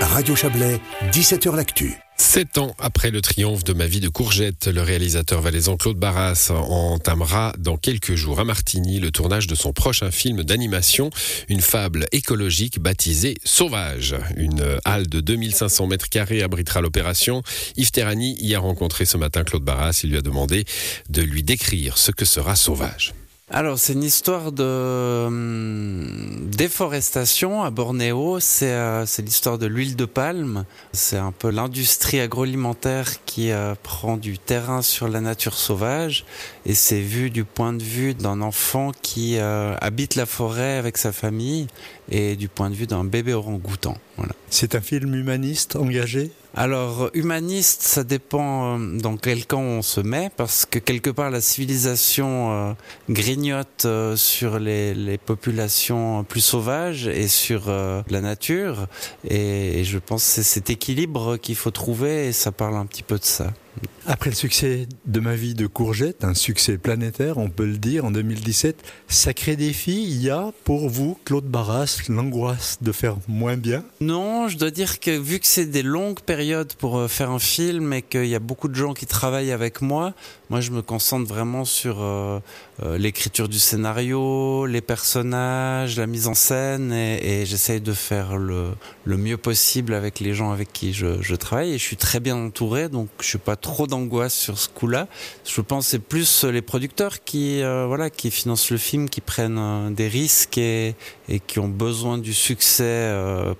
Radio Chablais, 17h L'Actu. Sept ans après le triomphe de ma vie de courgette, le réalisateur valaisan Claude Barras entamera dans quelques jours à Martigny le tournage de son prochain film d'animation, une fable écologique baptisée Sauvage. Une halle de 2500 mètres carrés abritera l'opération. Yves Terrani y a rencontré ce matin Claude Barras. Il lui a demandé de lui décrire ce que sera Sauvage. Alors, c'est une histoire de hum, déforestation à Bornéo. Euh, c'est l'histoire de l'huile de palme. C'est un peu l'industrie agroalimentaire qui euh, prend du terrain sur la nature sauvage. Et c'est vu du point de vue d'un enfant qui euh, habite la forêt avec sa famille et du point de vue d'un bébé orang-outan. Voilà. C'est un film humaniste, engagé? Alors, humaniste, ça dépend euh, dans quel camp on se met, parce que quelque part, la civilisation euh, grignote euh, sur les, les, populations plus sauvages et sur la nature. Et, et je pense que c'est cet équilibre qu'il faut trouver, et ça parle un petit peu de ça. Après le succès de ma vie de courgette, un succès planétaire, on peut le dire, en 2017, sacré défi, il y a pour vous, Claude Barras, l'angoisse de faire moins bien? Non, je dois dire que vu que c'est des longues périodes pour euh, faire un film et qu'il y a beaucoup de gens qui travaillent avec moi, moi je me concentre vraiment sur euh, euh, l'écriture du scénario, les personnages, la mise en scène et, j'essaye de faire le, mieux possible avec les gens avec qui je, travaille et je suis très bien entouré donc je suis pas trop d'angoisse sur ce coup-là. Je pense c'est plus les producteurs qui euh, voilà qui financent le film, qui prennent des risques et, qui ont besoin du succès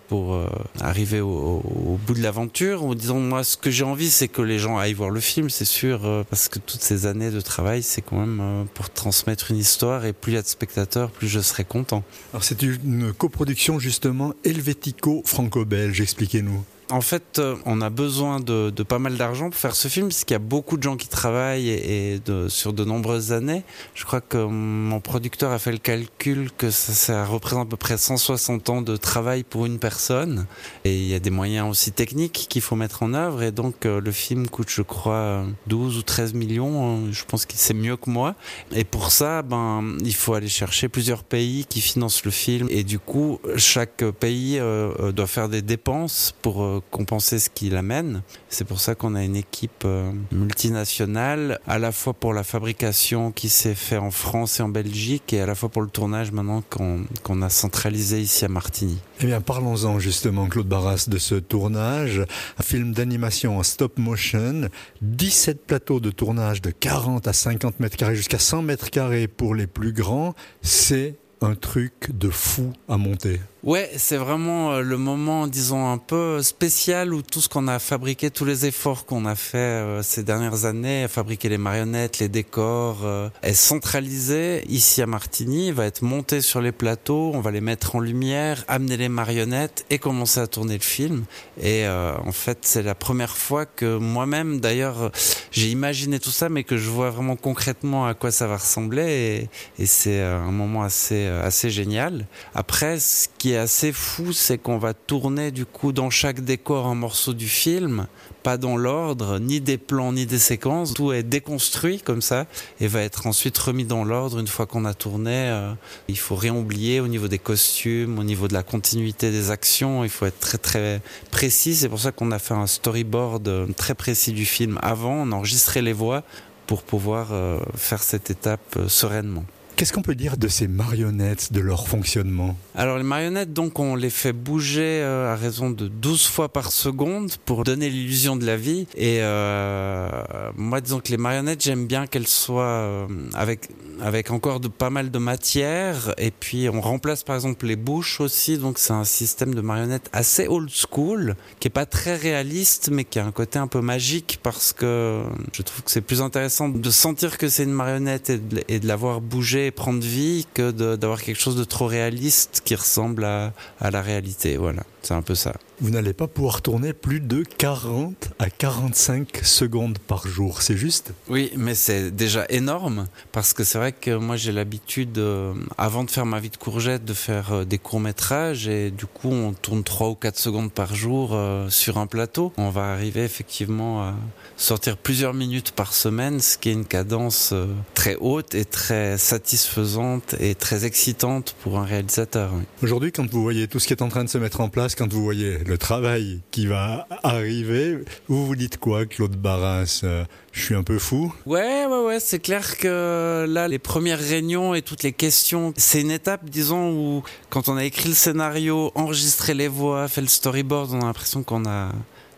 pour arriver au, bout de l'aventure. Ou disons moi ce que j'ai envie c'est que les gens aillent voir le film, c'est sûr, parce que ces années de travail c'est quand même pour transmettre une histoire et plus il y a de spectateurs, plus je serai content. Alors c'est une coproduction justement helvético-franco-belge, expliquez-nous. En fait, euh, on a besoin de, pas mal d'argent pour faire ce film, parce qu'il y a beaucoup de gens qui travaillent et, sur de nombreuses années. Je crois que mon producteur a fait le calcul que ça, représente à peu près 160 ans de travail pour une personne. Et il y a des moyens aussi techniques qu'il faut mettre en œuvre. Et donc, euh, le film coûte, je crois, 12 ou 13 millions. Je pense qu'il sait mieux que moi. Et pour ça, ben, il faut aller chercher plusieurs pays qui financent le film. Et du coup, chaque pays euh, doit faire des dépenses pour compenser ce qu'il amène. C'est pour ça qu'on a une équipe euh, multinationale, à la fois pour la fabrication qui s'est fait en France et en Belgique, et à la fois pour le tournage maintenant qu'on a centralisé ici à Martigny. Eh bien, parlons-en justement, Claude Barras, de ce tournage. Un film d'animation en stop motion, 17 plateaux de tournage de 40 à 50 mètres carrés jusqu'à 100 mètres carrés pour les plus grands. C'est un truc de fou à monter. Ouais, c'est vraiment euh, le moment, disons, un peu spécial où tout ce qu'on a fabriqué, tous les efforts qu'on a fait euh, ces dernières années, fabriquer les marionnettes, les décors, euh, est centralisé ici à Martigny, va être monté sur les plateaux, on va les mettre en lumière, amener les marionnettes et commencer à tourner le film. Et en fait, c'est la première fois que moi-même, d'ailleurs, j'ai imaginé tout ça, mais que je vois vraiment concrètement à quoi ça va ressembler. Et, et c'est un moment assez, assez génial. Après, ce qui est assez fou, c'est qu'on va tourner du coup dans chaque décor un morceau du film, pas dans l'ordre, ni des plans, ni des séquences. Tout est déconstruit comme ça et va être ensuite remis dans l'ordre une fois qu'on a tourné. Euh, il faut rien oublier au niveau des costumes, au niveau de la continuité des actions. Il faut être très très précis. C'est pour ça qu'on a fait un storyboard euh, très précis du film avant. On a enregistré les voix pour pouvoir euh, faire cette étape sereinement. Qu'est-ce qu'on peut dire de ces marionnettes, de leur fonctionnement? Alors les marionnettes, donc on les fait bouger euh, à raison de 12 fois par seconde pour donner l'illusion de la vie. Et euh, moi, disons que les marionnettes, j'aime bien qu'elles soient euh, avec avec encore pas mal de matière. Et puis on remplace par exemple les bouches aussi. Donc c'est un système de marionnettes assez old school, qui est pas très réaliste, mais qui a un côté un peu magique parce que je trouve que c'est plus intéressant de sentir que c'est une marionnette et de, et de la voir bouger prendre vie que d'avoir quelque chose de trop réaliste qui ressemble à, la réalité. Voilà, c'est un peu ça vous n'allez pas pouvoir tourner plus de 40 à 45 secondes par jour, c'est juste Oui, mais c'est déjà énorme parce que c'est vrai que moi j'ai l'habitude, euh, avant de faire ma vie de courgette, de faire euh, des courts-métrages et du coup on tourne 3 ou 4 secondes par jour euh, sur un plateau. On va arriver effectivement à sortir plusieurs minutes par semaine, ce qui est une cadence très haute et très satisfaisante et très excitante pour un réalisateur. Aujourd'hui, quand vous voyez tout ce qui est en train de se mettre en place, quand vous voyez le travail qui va arriver, vous vous dites quoi, Claude Barras euh, Je suis un peu fou. Ouais, ouais, ouais, c'est clair que là, les premières réunions et toutes les questions, c'est une étape, disons, où quand on a écrit le scénario, enregistré les voix, fait le storyboard, on a l'impression qu'on a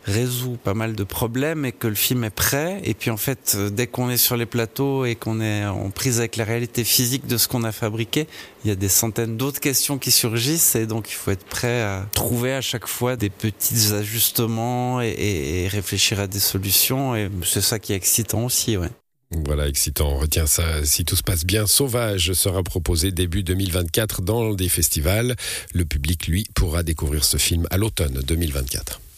résout pas mal de problèmes et que le film est prêt. Et puis en fait, euh, dès qu'on est sur les plateaux et qu'on est en prise avec la réalité physique de ce qu'on a fabriqué, il y a des centaines d'autres questions qui surgissent et donc il faut être prêt à trouver à chaque fois des petits ajustements et, réfléchir à des solutions. Et c'est ça qui est excitant aussi, ouais. Voilà, excitant. On retient ça. Si tout se passe bien, Sauvage sera proposé début 2024 dans des festivals. Le public, lui, pourra découvrir ce film à l'automne 2024.